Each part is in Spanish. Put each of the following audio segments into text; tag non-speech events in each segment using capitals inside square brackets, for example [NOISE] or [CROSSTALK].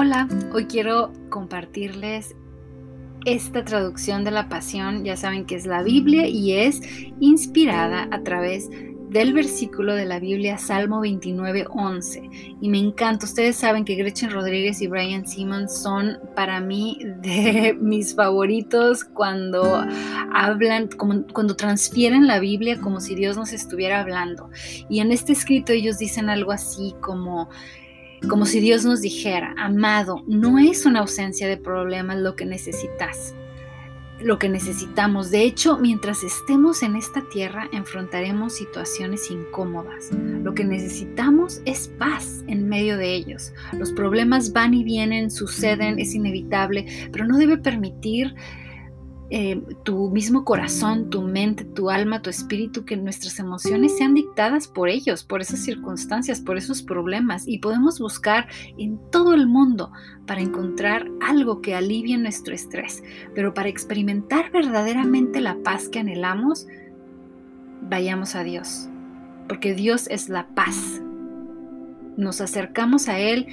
Hola, hoy quiero compartirles esta traducción de la pasión. Ya saben que es la Biblia y es inspirada a través del versículo de la Biblia Salmo 29, 11. Y me encanta, ustedes saben que Gretchen Rodríguez y Brian Simmons son para mí de [LAUGHS] mis favoritos cuando hablan, cuando transfieren la Biblia como si Dios nos estuviera hablando. Y en este escrito ellos dicen algo así como como si Dios nos dijera, amado, no es una ausencia de problemas lo que necesitas, lo que necesitamos. De hecho, mientras estemos en esta tierra, enfrentaremos situaciones incómodas. Lo que necesitamos es paz en medio de ellos. Los problemas van y vienen, suceden, es inevitable, pero no debe permitir eh, tu mismo corazón, tu mente, tu alma, tu espíritu, que nuestras emociones sean dictadas por ellos, por esas circunstancias, por esos problemas. Y podemos buscar en todo el mundo para encontrar algo que alivie nuestro estrés. Pero para experimentar verdaderamente la paz que anhelamos, vayamos a Dios. Porque Dios es la paz. Nos acercamos a Él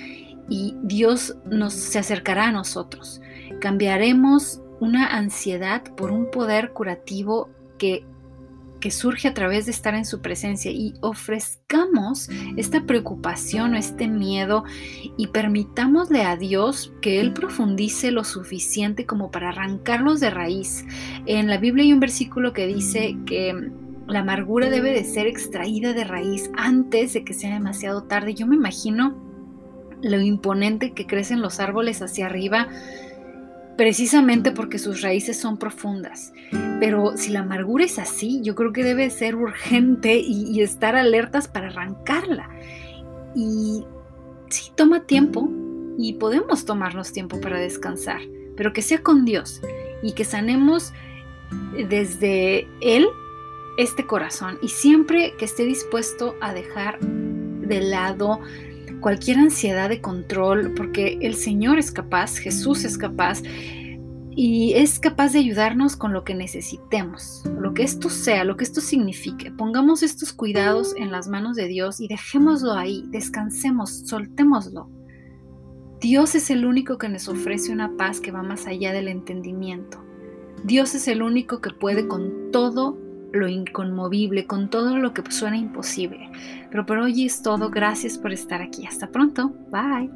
y Dios nos, se acercará a nosotros. Cambiaremos una ansiedad por un poder curativo que, que surge a través de estar en su presencia y ofrezcamos esta preocupación o este miedo y permitámosle a Dios que Él profundice lo suficiente como para arrancarlos de raíz. En la Biblia hay un versículo que dice que la amargura debe de ser extraída de raíz antes de que sea demasiado tarde. Yo me imagino lo imponente que crecen los árboles hacia arriba precisamente porque sus raíces son profundas. Pero si la amargura es así, yo creo que debe ser urgente y, estar alertas para arrancarla. Y sí, toma tiempo y podemos tomarnos tiempo para descansar, pero que sea con Dios y que sanemos desde Él este corazón y siempre que esté dispuesto a dejar de lado cualquier ansiedad de control, porque el Señor es capaz, Jesús es capaz y es capaz de ayudarnos con lo que necesitemos, lo que esto sea, lo que esto signifique. Pongamos estos cuidados en las manos de Dios y dejémoslo ahí, descansemos, soltémoslo. Dios es el único que nos ofrece una paz que va más allá del entendimiento. Dios es el único que puede con todo lo inconmovible, con todo lo que suena imposible. Pero por hoy es todo. Gracias por estar aquí. Hasta pronto. Bye.